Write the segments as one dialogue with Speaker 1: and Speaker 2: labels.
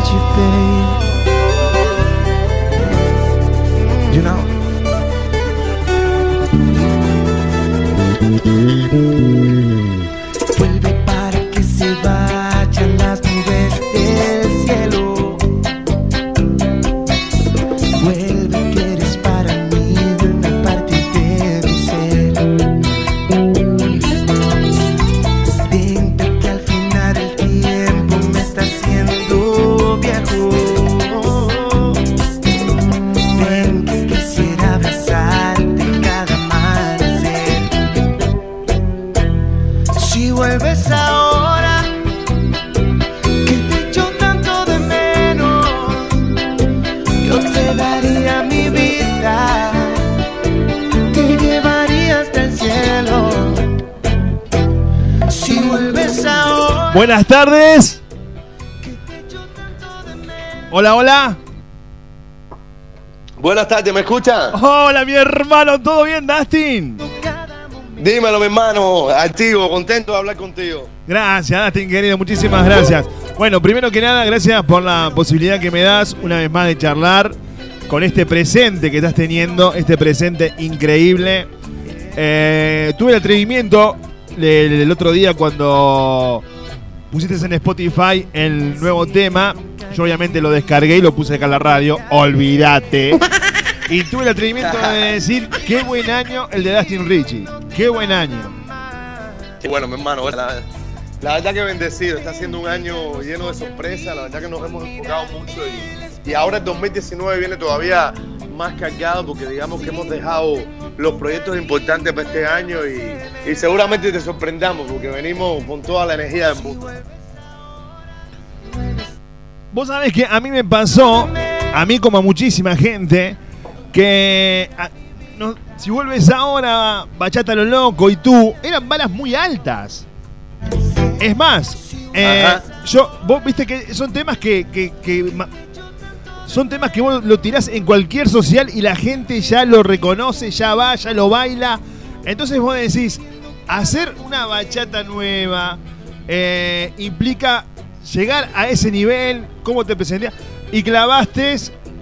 Speaker 1: need you, babe.
Speaker 2: Hola, hola.
Speaker 3: Buenas tardes, ¿me escuchan?
Speaker 2: Hola, mi hermano. ¿Todo bien, Dustin?
Speaker 3: Dímelo, mi hermano. Activo, contento de hablar contigo.
Speaker 2: Gracias, Dustin, querido. Muchísimas gracias. Bueno, primero que nada, gracias por la posibilidad que me das una vez más de charlar con este presente que estás teniendo, este presente increíble. Eh, tuve el atrevimiento el, el otro día cuando pusiste en Spotify el nuevo tema. Yo obviamente lo descargué y lo puse acá en la radio. Olvídate. Y tuve el atrevimiento de decir, qué buen año el de Dustin Richie. Qué buen año.
Speaker 3: Sí, bueno, mi hermano, la, la verdad que bendecido. Está siendo un año lleno de sorpresas. La verdad que nos hemos enfocado mucho y, y ahora el 2019 viene todavía más cargado porque digamos que hemos dejado los proyectos importantes para este año y, y seguramente te sorprendamos porque venimos con toda la energía del mundo.
Speaker 2: Vos sabés que a mí me pasó, a mí como a muchísima gente, que a- no- si vuelves ahora, Bachata lo loco y tú, eran balas muy altas. Es más, eh, yo, vos viste que son temas que, que- que ma- son temas que vos lo tirás en cualquier social y la gente ya lo reconoce, ya va, ya lo baila. Entonces vos decís, hacer una bachata nueva eh, implica llegar a ese nivel, cómo te presentías. Y clavaste,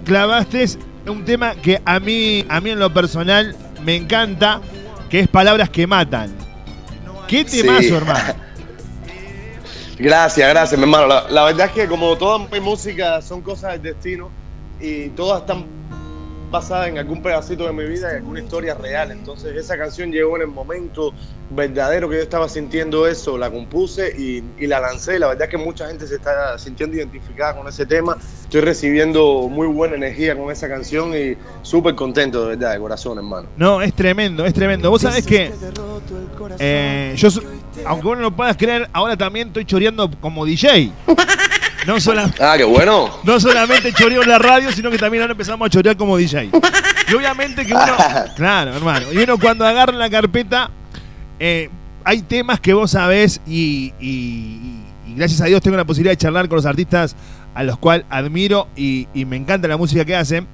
Speaker 2: clavaste un tema que a mí, a mí en lo personal me encanta, que es Palabras que Matan. ¿Qué
Speaker 3: Sí.
Speaker 2: temazo, hermano?
Speaker 3: Gracias, gracias, mi hermano. La, la verdad es que como toda mi música son cosas del destino y todas están basadas en algún pedacito de mi vida y alguna historia real. Entonces esa canción llegó en el momento verdadero que yo estaba sintiendo eso, la compuse y, y la lancé. La verdad es que mucha gente se está sintiendo identificada con ese tema. Estoy recibiendo muy buena energía con esa canción y súper contento, de verdad, de corazón, hermano.
Speaker 2: No, es tremendo, es tremendo. Vos sabés que eh, yo, aunque vos no lo puedas creer, ahora también estoy choreando como DJ. No,
Speaker 3: Ah, qué bueno.
Speaker 2: no solamente choreo en la radio, sino que también ahora empezamos a chorear como DJ. Y obviamente que uno, claro, hermano, y uno cuando agarra la carpeta, eh, hay temas que vos sabés y, y- y gracias a Dios tengo la posibilidad de charlar con los artistas a los cuales admiro y, y me encanta la música que hacen.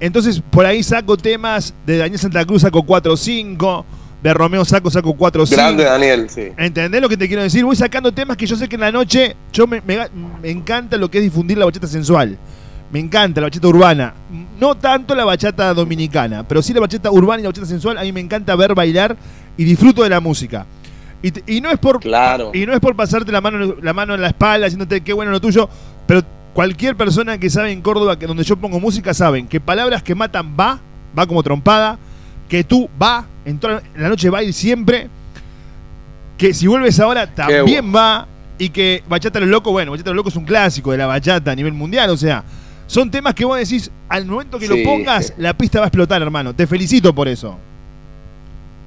Speaker 2: Entonces por ahí saco temas de Daniel Santa Cruz, saco 4 o 5, de Romeo saco, saco 4 o 5.
Speaker 3: Grande Daniel, sí.
Speaker 2: ¿Entendés lo que te quiero decir? Voy sacando temas que yo sé que en la noche yo me, me- me encanta lo que es difundir la bachata sensual. Me encanta la bachata urbana. No tanto la bachata dominicana, pero sí la bachata urbana y la bachata sensual. A mí me encanta ver bailar y disfruto de la música. Y, te- y no es por
Speaker 3: Claro.
Speaker 2: y no es por pasarte la mano la mano en la espalda diciéndote qué bueno lo tuyo, pero cualquier persona que sabe en Córdoba que donde yo pongo música saben que palabras que matan va, va como trompada, que tú va, en toda la noche va a ir siempre, que si vuelves ahora también va y que Bachata lo loco, bueno, Bachata lo loco es un clásico de la bachata a nivel mundial, o sea, son temas que vos decís, al momento que
Speaker 3: Sí,
Speaker 2: lo pongas, la pista va a explotar, hermano. Te felicito por eso.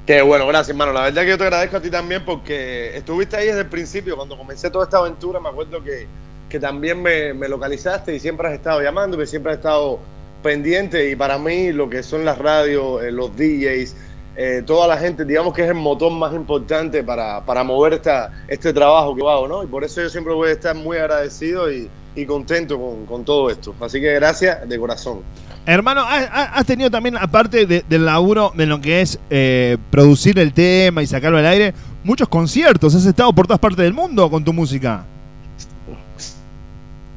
Speaker 3: Qué bueno, gracias, hermano. La verdad que yo te agradezco a ti también porque estuviste ahí desde el principio. Cuando comencé toda esta aventura, me acuerdo que, que también me, me localizaste y siempre has estado llamándome, siempre has estado pendiente. Y para mí, lo que son las radios, eh, los DJs, eh, toda la gente, digamos que es el motor más importante para, para mover esta, este trabajo que hago, ¿no? Y por eso yo siempre voy a estar muy agradecido y, y contento con, con todo esto. Así que gracias de corazón.
Speaker 2: Hermano, ¿has, has tenido también, aparte de- del laburo de lo que es eh, producir el tema y sacarlo al aire, muchos conciertos? ¿Has estado por todas partes del mundo con tu música?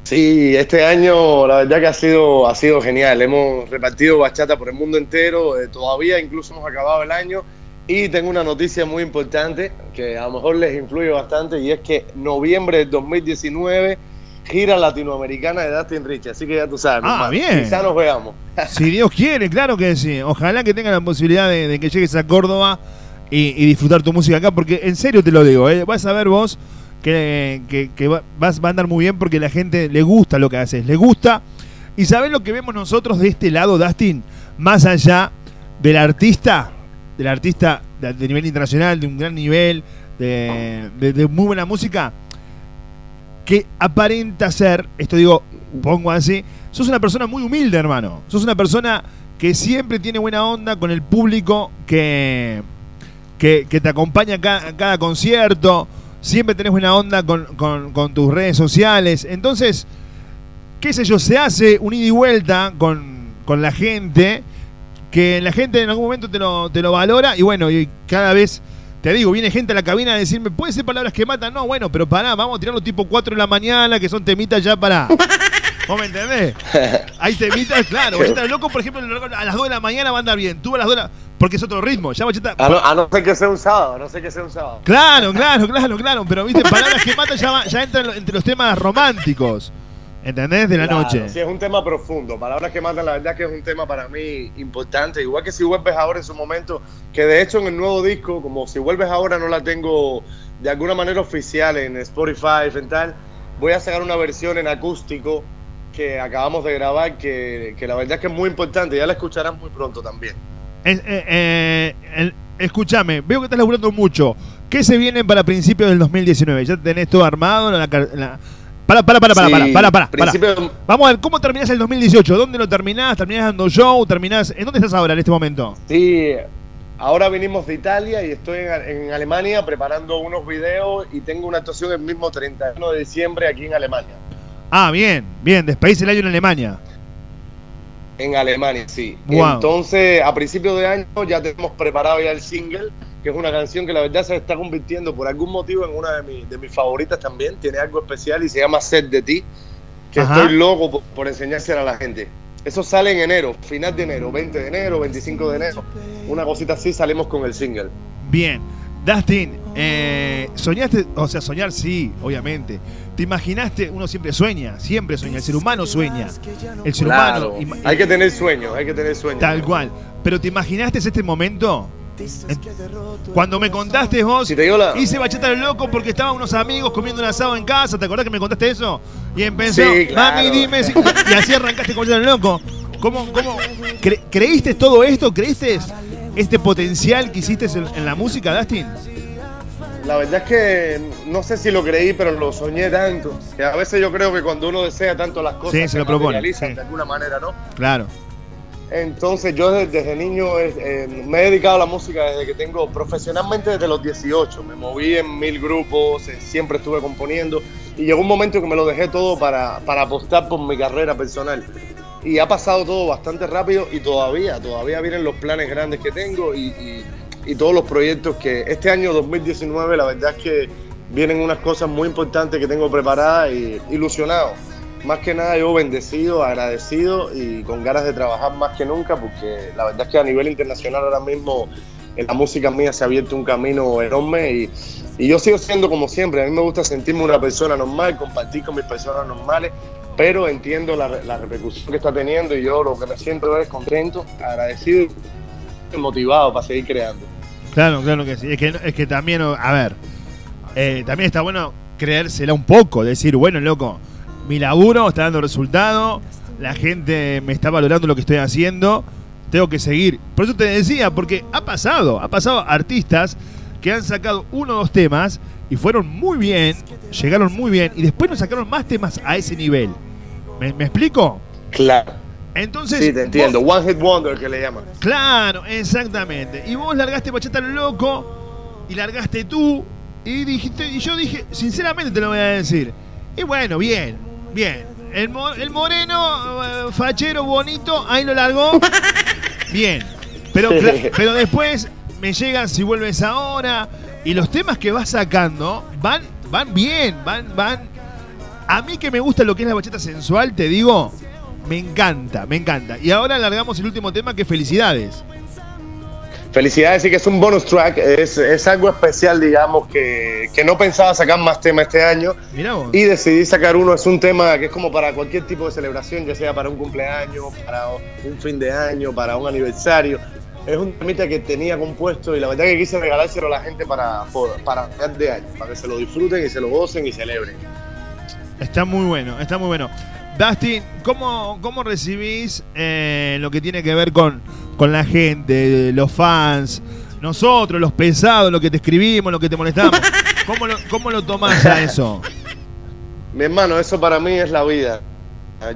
Speaker 3: Sí, este año la verdad que ha sido, ha sido genial. Hemos repartido bachata por el mundo entero. eh, todavía incluso hemos acabado el año. Y tengo una noticia muy importante que a lo mejor les influye bastante y es que noviembre del 2019 gira latinoamericana de Dustin Rich. Así que ya tú sabes.
Speaker 2: Ah, bien.
Speaker 3: Quizá nos veamos.
Speaker 2: Si Dios quiere, claro que sí. Ojalá que tenga la posibilidad de, de que llegues a Córdoba y, y disfrutar tu música acá, porque en serio te lo digo, ¿eh? vas a ver vos que, que- que va, a andar muy bien porque la gente le gusta lo que haces, le gusta. Y sabés lo que vemos nosotros de este lado, Dustin, más allá del artista, del artista de, nivel internacional, de un gran nivel, de, de- muy buena música, que aparenta ser, esto digo, pongo así, sos una persona muy humilde, hermano. Sos una persona que siempre tiene buena onda con el público que, que, te acompaña a cada concierto. Siempre tenés buena onda con, con- con tus redes sociales. Entonces, qué sé yo, se hace un ida y vuelta con, con la gente, que la gente en algún momento te lo, te lo valora y bueno, y cada vez, te digo, viene gente a la cabina a decirme, puede ser palabras que matan, no, bueno, pero pará, vamos a tirarlo tipo 4 de la mañana, que son temitas ya para... ¿Vos me entendés? Hay temitas, claro, de loco, por ejemplo, a las 2 de la mañana va a andar bien, tú a las 2 de la... Porque es otro ritmo, ya bachata...
Speaker 3: A no, a no ser que sea un sábado, a no ser que sea un sábado.
Speaker 2: Claro, claro, claro, claro, pero viste, palabras que matan ya, ya entran entre los temas románticos, ¿entendés? De la
Speaker 3: Claro,
Speaker 2: noche.
Speaker 3: Sí, es un tema profundo. Palabras que matan, la verdad que es un tema para mí importante. Igual que si vuelves ahora en su momento, que de hecho en el nuevo disco, como si vuelves ahora no la tengo de alguna manera oficial en Spotify, en tal, voy a sacar una versión en acústico que acabamos de grabar, que, que la verdad es que es muy importante. Ya la escucharás muy pronto también.
Speaker 2: Es- eh, eh, escúchame, veo que estás laburando mucho. ¿Qué se viene para principios del 2019? ¿Ya tenés todo armado? La, car- la- Para, para, para, para,
Speaker 3: Sí,
Speaker 2: para, para, para, Vamos a ver, ¿cómo terminás el 2018? ¿Dónde lo terminás? ¿Terminás dando show? ¿Terminás? ¿En dónde estás ahora en este momento?
Speaker 3: Sí, ahora venimos de Italia y estoy en, en Alemania preparando unos videos y tengo una actuación el mismo 31 de diciembre aquí en Alemania.
Speaker 2: Ah, bien, bien, despedís el año en Alemania.
Speaker 3: En Alemania, sí.
Speaker 2: Wow.
Speaker 3: Entonces, a principios de año ya tenemos preparado ya el single, que es una canción que la verdad se está convirtiendo por algún motivo en una de, mis- de mis favoritas también. Tiene algo especial y se llama Set de ti, que
Speaker 2: Ajá.
Speaker 3: estoy loco por, por enseñársela a la gente. Eso sale en enero, final de enero, 20 de enero, 25 de enero. Una cosita así salimos con el single.
Speaker 2: Bien. Dustin, eh, ¿soñaste? O sea, soñar sí, obviamente. ¿Te imaginaste? Uno siempre sueña, siempre sueña. El ser humano sueña. El ser
Speaker 3: Claro,
Speaker 2: humano. ima-
Speaker 3: hay que tener sueños, hay que tener sueños.
Speaker 2: Tal cual. Pero ¿te imaginaste este momento? Cuando me contaste vos,
Speaker 3: Si la-
Speaker 2: hice bachata del loco porque estaban unos amigos comiendo un asado en casa. ¿Te acordás que me contaste eso? Y empezó,
Speaker 3: Sí, claro.
Speaker 2: mami, dime. si-". Y así arrancaste con bachata del loco. ¿Cómo, cómo cre- creíste todo esto? ¿Creíste este potencial que hiciste en, la música, Dustin?
Speaker 3: La verdad es que no sé si lo creí, pero lo soñé tanto. Que a veces yo creo que cuando uno desea tanto las cosas,
Speaker 2: Sí, se lo propone, sí.
Speaker 3: de alguna manera, ¿no?
Speaker 2: Claro.
Speaker 3: Entonces yo desde, desde niño eh, eh, me he dedicado a la música desde que tengo profesionalmente desde los 18. Me moví en mil grupos, eh, siempre estuve componiendo y llegó un momento que me lo dejé todo para, para apostar por mi carrera personal. Y ha pasado todo bastante rápido y todavía, todavía vienen los planes grandes que tengo y, y- y todos los proyectos que este año 2019 la verdad es que vienen unas cosas muy importantes que tengo preparadas y ilusionado. Más que nada yo bendecido, agradecido y con ganas de trabajar más que nunca porque la verdad es que a nivel internacional ahora mismo en la música mía se ha abierto un camino enorme y, y yo sigo siendo como siempre. A mí me gusta sentirme una persona normal, compartir con mis personas normales, pero entiendo la, la repercusión que está teniendo y yo lo que me siento es contento, agradecido y motivado para seguir creando.
Speaker 2: Claro, claro que sí. Es que, es que también, a ver, eh, también está bueno creérsela un poco, decir, bueno, loco, mi laburo está dando resultado, la gente me está valorando lo que estoy haciendo, tengo que seguir. Por eso te decía, porque ha pasado, ha pasado artistas que han sacado uno o dos temas y fueron muy bien, llegaron muy bien y después nos sacaron más temas a ese nivel. ¿Me, me explico?
Speaker 3: Claro.
Speaker 2: Entonces,
Speaker 3: Sí, te entiendo.
Speaker 2: vos-
Speaker 3: One Hit Wonder que le llaman.
Speaker 2: Claro, exactamente. Y vos largaste Bachata al loco y largaste tú y dijiste y yo dije, sinceramente te lo voy a decir. Y bueno, bien, bien. El, el moreno eh, fachero bonito, ahí lo largó. Bien. Pero pero después me llegan si vuelves ahora y los temas que vas sacando van van bien, van van A mí que me gusta lo que es la bachata sensual, te digo, me encanta, me encanta. Y ahora alargamos el último tema que felicidades.
Speaker 3: Felicidades, sí que es un bonus track, es, es algo especial, digamos, que, que, no pensaba sacar más temas este año.
Speaker 2: Mirá vos.
Speaker 3: Y decidí sacar uno, es un tema que es como para cualquier tipo de celebración, ya sea para un cumpleaños, para un fin de año, para un aniversario. Es un temita que tenía compuesto y la verdad que quise regalárselo a la gente para, para de año, para que se lo disfruten y se lo gocen y celebren.
Speaker 2: Está muy bueno, está muy bueno. Dustin, ¿cómo, cómo recibís eh, lo que tiene que ver con, con la gente, los fans, nosotros, los pesados, lo que te escribimos, lo que te molestamos? ¿Cómo lo, cómo lo tomás a eso?
Speaker 3: Mi hermano, eso para mí es la vida.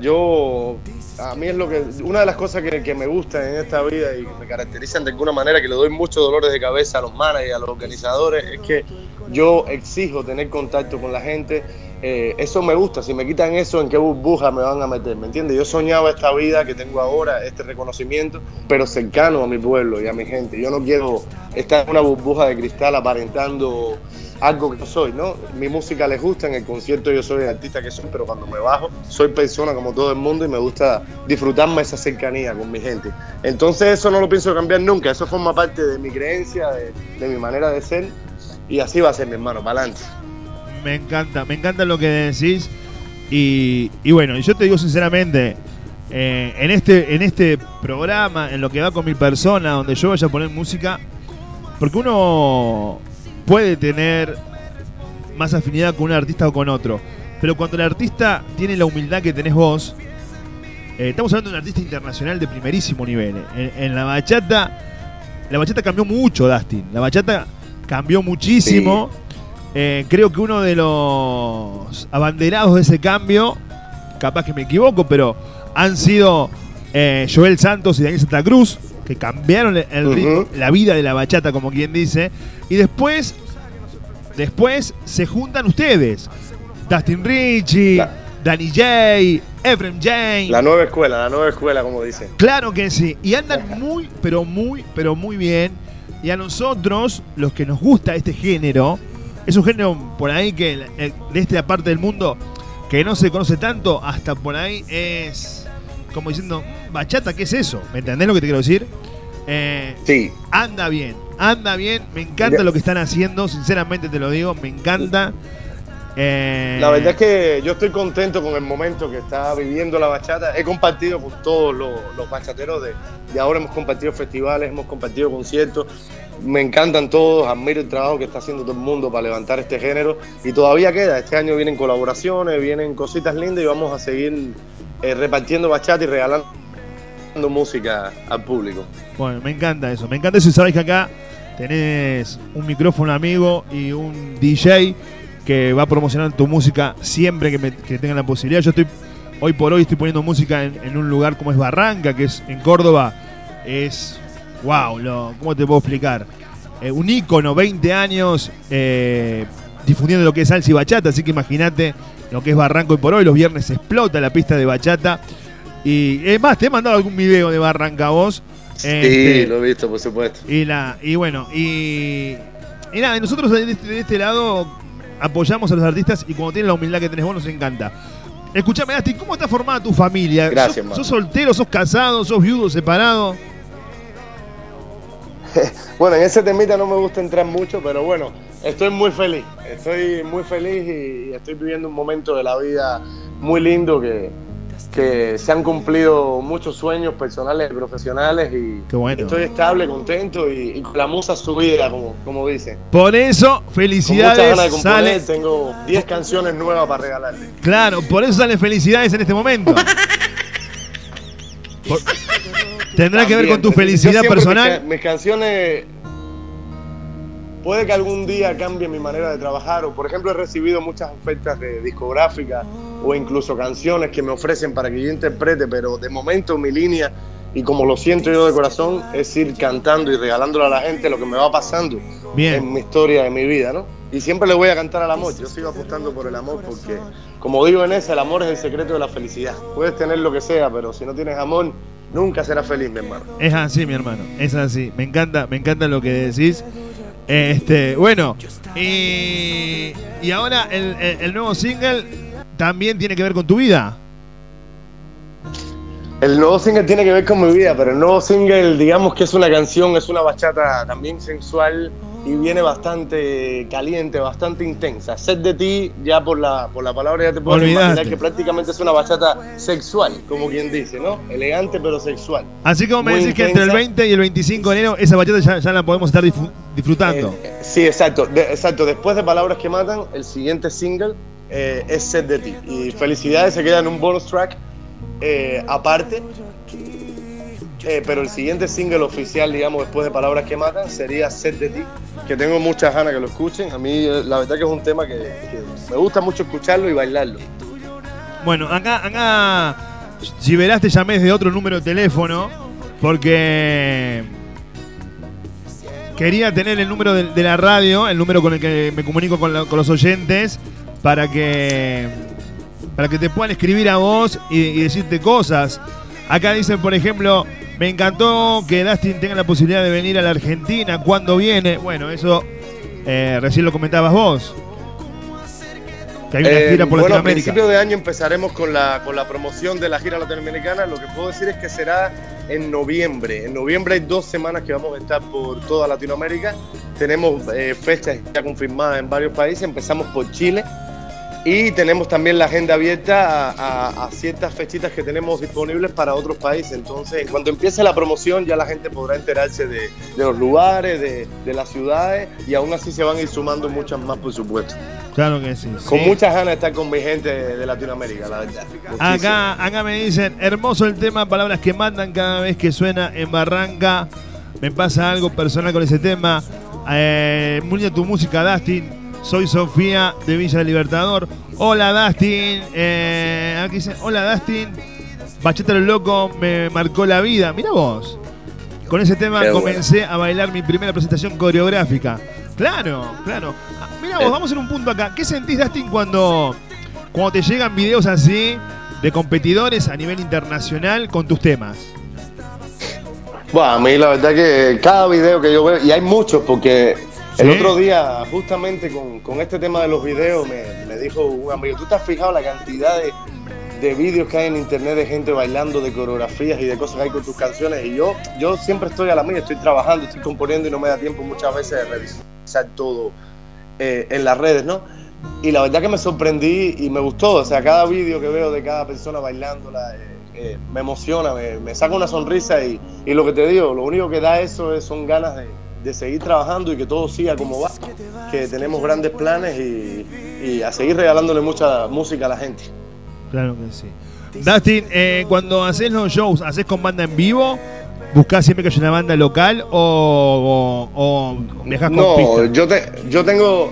Speaker 3: Yo, a mí es lo que, una de las cosas que, me gusta en esta vida y que me caracterizan de alguna manera, que le doy muchos dolores de cabeza a los managers, a los organizadores, es que yo exijo tener contacto con la gente eh, eso me gusta, si me quitan eso, ¿en qué burbuja me van a meter? ¿Me entiendes? Yo soñaba esta vida que tengo ahora, este reconocimiento, pero cercano a mi pueblo y a mi gente. Yo no quiero estar en una burbuja de cristal aparentando algo que no soy, ¿no? Mi música les gusta, en el concierto yo soy el artista que soy, pero cuando me bajo soy persona como todo el mundo y me gusta disfrutarme esa cercanía con mi gente. Entonces eso no lo pienso cambiar nunca, eso forma parte de mi creencia, de, de mi manera de ser y así va a ser mi hermano, para
Speaker 2: me encanta, me encanta lo que decís. Y, y bueno, yo te digo sinceramente, eh, en, este, en este programa, en lo que va con mi persona, donde yo vaya a poner música, porque uno puede tener más afinidad con un artista o con otro, pero cuando el artista tiene la humildad que tenés vos, eh, estamos hablando de un artista internacional de primerísimo nivel. En, en, la bachata, la bachata cambió mucho, Dustin. La bachata cambió muchísimo. Sí. Eh, creo que uno de los abanderados de ese cambio, capaz que me equivoco, pero han sido eh, Joel Santos y Daniel Santa Cruz, que cambiaron el ritmo, uh -huh. la vida de la bachata, como quien dice. Y después, después se juntan ustedes. Dustin Ritchie, la, Danny J, Ephraim Jane.
Speaker 3: La nueva escuela, la nueva escuela, como dicen.
Speaker 2: Claro que sí. Y andan muy, pero muy, pero muy bien. Y a nosotros, los que nos gusta este género, es un género por ahí que de esta parte del mundo que no se conoce tanto, hasta por ahí es como diciendo, bachata, ¿qué es eso? ¿Me entendés lo que te quiero decir? Eh,
Speaker 3: sí.
Speaker 2: Anda bien, anda bien, me encanta lo que están haciendo, sinceramente te lo digo, me encanta.
Speaker 3: Eh... La verdad es que yo estoy contento con el momento que está viviendo la bachata. He compartido con todos los, los bachateros de, de ahora, hemos compartido festivales, hemos compartido conciertos me encantan todos, admiro el trabajo que está haciendo todo el mundo para levantar este género y todavía queda, este año vienen colaboraciones, vienen cositas lindas y vamos a seguir eh, repartiendo bachata y regalando música al público.
Speaker 2: Bueno, me encanta eso, me encanta eso y sabes que acá tenés un micrófono amigo y un DJ que va a promocionar tu música siempre que, me, que tengan la posibilidad. Yo estoy, hoy por hoy estoy poniendo música en, en un lugar como es Barranca, que es en Córdoba, es wow, lo, ¿cómo te puedo explicar? Eh, un ícono, 20 años, eh, difundiendo lo que es salsa y bachata, así que imagínate lo que es Barranco y por hoy, los viernes explota la pista de bachata. Y es más, te he mandado algún video de Barranca vos.
Speaker 3: Sí, este, lo he visto, por supuesto.
Speaker 2: Y, la, y bueno, y, y nada, nosotros de este, de este, lado apoyamos a los artistas y cuando tienen la humildad que tenés vos nos encanta. Escuchame, Asti, ¿cómo está formada tu familia?
Speaker 3: Gracias,
Speaker 2: ¿Sos, ¿Sos soltero, sos casado, sos viudo, separado?
Speaker 3: bueno, en ese temita no me gusta entrar mucho, pero bueno, estoy muy feliz. Estoy muy feliz y estoy viviendo un momento de la vida muy lindo que, que se han cumplido muchos sueños personales y profesionales y
Speaker 2: bueno.
Speaker 3: estoy estable, contento y, y, con la musa subida, como, como dicen.
Speaker 2: Por eso, felicidades.
Speaker 3: Con muchas ganas de componer, sale... tengo 10 canciones nuevas para regalarle.
Speaker 2: Claro, por eso salen felicidades en este momento. por... ¿Tendrá También, que ver con tu felicidad personal?
Speaker 3: Mis, mis, canciones. Puede que algún día cambie mi manera de trabajar, o por ejemplo, he recibido muchas ofertas de discográficas o incluso canciones que me ofrecen para que yo interprete, pero de momento mi línea, y como lo siento yo de corazón, es ir cantando y regalándole a la gente lo que me va pasando
Speaker 2: Bien.
Speaker 3: en mi historia, en mi vida, ¿no? Y siempre le voy a cantar al amor, yo sigo apostando por el amor porque, como digo en esa, el amor es el secreto de la felicidad. Puedes tener lo que sea, pero si no tienes amor, nunca serás feliz, mi hermano.
Speaker 2: Es así, mi hermano, es así. Me encanta, me encanta lo que decís. Este, bueno, y, y ahora el, el, el, nuevo single, también tiene que ver con tu vida.
Speaker 3: El nuevo single tiene que ver con mi vida, pero el nuevo single, digamos que es una canción, es una bachata también sensual y viene bastante caliente, bastante intensa. Set de ti, ya por la, por la palabra ya te puedo imaginar que prácticamente es una bachata sexual, como quien dice, ¿no? Elegante pero sexual.
Speaker 2: Así como me decís que entre el
Speaker 3: intensa.
Speaker 2: 20 y el 25 de enero esa bachata ya, ya la podemos estar disfr- disfrutando.
Speaker 3: Eh, sí, exacto, de- exacto. Después de Palabras que Matan, el siguiente single eh, es Set de ti. Y felicidades, se queda en un bonus track eh, aparte. Eh, pero el siguiente single oficial, digamos, después de Palabras que Matan, sería Set de ti, que tengo muchas ganas que lo escuchen. A mí, eh, la verdad que es un tema que, me gusta mucho escucharlo y bailarlo.
Speaker 2: Bueno, acá, acá, si verás, te llamé desde otro número de teléfono porque quería tener el número de, de la radio, el número con el que me comunico con, los oyentes, para que, para que te puedan escribir a vos y decirte cosas. Acá dicen, por ejemplo, me encantó que Dustin tenga la posibilidad de venir a la Argentina. ¿Cuándo viene? Bueno, eso eh, recién lo comentabas vos. Que hay una
Speaker 3: Eh,
Speaker 2: gira por
Speaker 3: bueno, a
Speaker 2: Latinoamérica.
Speaker 3: principio de año empezaremos con la, con la promoción de la gira latinoamericana. Lo que puedo decir es que será en noviembre. En noviembre hay dos semanas que vamos a estar por toda Latinoamérica. Tenemos eh, fechas ya confirmadas en varios países. Empezamos por Chile. Y tenemos también la agenda abierta a, a- a ciertas fechitas que tenemos disponibles para otros países. Entonces, cuando empiece la promoción, ya la gente podrá enterarse de, de los lugares, de, de las ciudades, y aún así se van a ir sumando muchas más, por supuesto.
Speaker 2: Claro que sí.
Speaker 3: Con
Speaker 2: sí.
Speaker 3: muchas ganas de estar con mi gente de, Latinoamérica, la verdad. Muchísimo.
Speaker 2: Acá, acá me dicen, hermoso el tema, palabras que mandan cada vez que suena en Barranca. Me pasa algo personal con ese tema. Eh, tu música, Dustin. Soy Sofía de Villa del Libertador. Hola, Dustin. Eh, aquí dice, hola, Dustin. Bachata lo loco me marcó la vida. Mira vos. Con ese tema
Speaker 3: Qué
Speaker 2: comencé a bailar mi primera presentación coreográfica. Claro, claro. Ah, Mira vos,
Speaker 3: Eh.
Speaker 2: vamos hacer un punto acá. ¿Qué sentís, Dustin, cuando, cuando te llegan videos así de competidores a nivel internacional con tus temas?
Speaker 3: Bueno, a mí la verdad que cada video que yo veo, y hay muchos, porque el
Speaker 2: Sí.
Speaker 3: otro día, justamente con, con este tema de los videos, me, me dijo un amigo, ¿tú te has fijado la cantidad de, de vídeos que hay en internet de gente bailando, de coreografías y de cosas que hay con tus canciones? Y yo, yo siempre estoy a la mía, estoy trabajando, estoy componiendo y no me da tiempo muchas veces de revisar todo eh, en las redes, ¿no? Y la verdad que me sorprendí y me gustó, o sea, cada vídeo que veo de cada persona bailándola eh, eh, me emociona, me, me saca una sonrisa y, y lo que te digo, lo único que da eso es, son ganas de, de seguir trabajando y que todo siga como va, que tenemos grandes planes y, y a seguir regalándole mucha música a la gente.
Speaker 2: Claro que sí. Dustin, eh, cuando haces los shows, ¿haces con banda en vivo? ¿Buscás siempre que haya una banda local o, o, con
Speaker 3: No,
Speaker 2: pista?
Speaker 3: yo, te, yo tengo,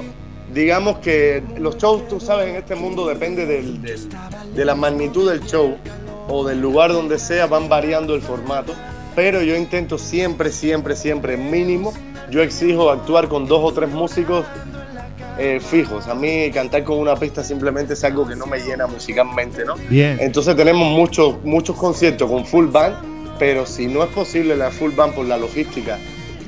Speaker 3: digamos que los shows, tú sabes, en este mundo depende del- del- de la magnitud del show o del lugar donde sea, van variando el formato, pero yo intento siempre, siempre, siempre, mínimo, yo exijo actuar con dos o tres músicos eh, fijos. A mí cantar con una pista simplemente es algo que no me llena musicalmente, ¿no?
Speaker 2: Bien.
Speaker 3: Entonces tenemos muchos, muchos conciertos con full band, pero si no es posible la full band por la logística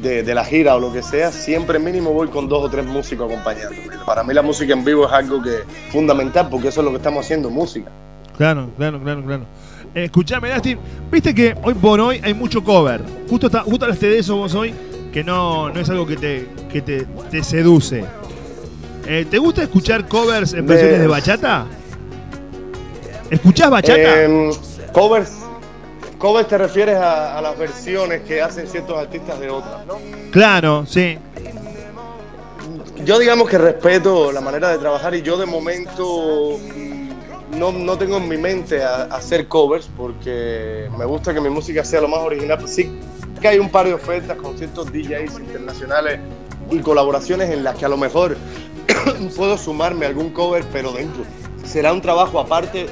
Speaker 3: de, de la gira o lo que sea, siempre mínimo voy con dos o tres músicos acompañándome. Para mí la música en vivo es algo que fundamental porque eso es lo que estamos haciendo, música.
Speaker 2: Claro, claro, claro, claro. Escuchame, Dustin, viste que hoy por hoy hay mucho cover. Justo, está, justo hablaste de eso vos hoy, que no, no es algo que te, que te, te seduce. Eh, ¿Te gusta escuchar covers en versiones de bachata? ¿Escuchás bachata?
Speaker 3: Eh, covers, covers te refieres a, a las versiones que hacen ciertos artistas de otras, ¿no?
Speaker 2: claro, sí.
Speaker 3: Yo digamos que respeto la manera de trabajar y yo de momento no, no tengo en mi mente hacer covers porque me gusta que mi música sea lo más original. Sí que hay un par de ofertas con ciertos DJs internacionales y colaboraciones en las que a lo mejor puedo sumarme algún cover, pero dentro. Será un trabajo aparte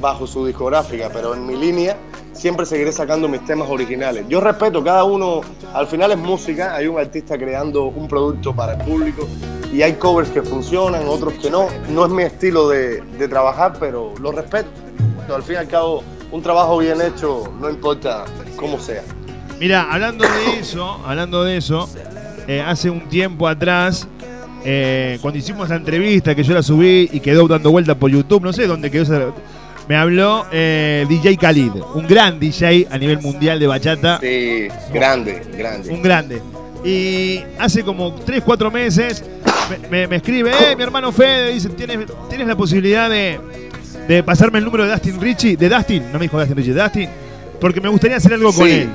Speaker 3: bajo su discográfica, pero en mi línea siempre seguiré sacando mis temas originales. Yo respeto, cada uno, al final es música, hay un artista creando un producto para el público y hay covers que funcionan, otros que no. No es mi estilo de, trabajar, pero lo respeto. Al fin y al cabo, un trabajo bien hecho, no importa cómo sea.
Speaker 2: Mira, hablando de eso, hablando de eso, eh, hace un tiempo atrás eh, cuando hicimos la entrevista que yo la subí y quedó dando vuelta por YouTube, no sé dónde quedó esa- Me habló eh, DJ Khalid, un gran DJ a nivel mundial de bachata.
Speaker 3: Sí, grande, grande.
Speaker 2: Un grande. Y hace como 3, 4 meses me, me- me escribe, eh, mi hermano Fede, dice, ¿tienes, tienes la posibilidad de, de pasarme el número de Dustin Richie? De Dustin, no me dijo Dustin Richie, de Dustin, porque me gustaría hacer algo con él.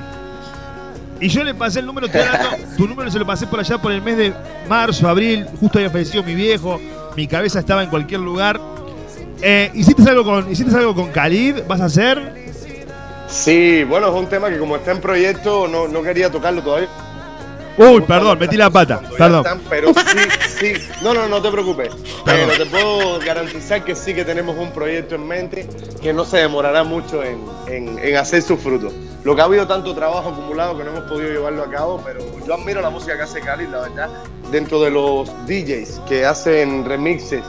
Speaker 2: Y yo le pasé el número, tu número se lo pasé por allá por el mes de marzo, abril, justo había fallecido mi viejo, mi cabeza estaba en cualquier lugar. Eh, ¿hiciste, algo con, ¿Hiciste algo con Khalid? ¿Vas a hacer?
Speaker 3: Sí, bueno, es un tema que como está en proyecto no, no quería tocarlo todavía.
Speaker 2: Uy, perdón, metí la pata, perdón.
Speaker 3: están, pero sí, sí. No, no, no te preocupes. Pero te puedo garantizar que sí que tenemos un proyecto en mente que no se demorará mucho en, en- en hacer sus frutos. Lo que ha habido tanto trabajo acumulado que no hemos podido llevarlo a cabo, pero yo admiro la música que hace Cali, la verdad. Dentro de los DJs que hacen remixes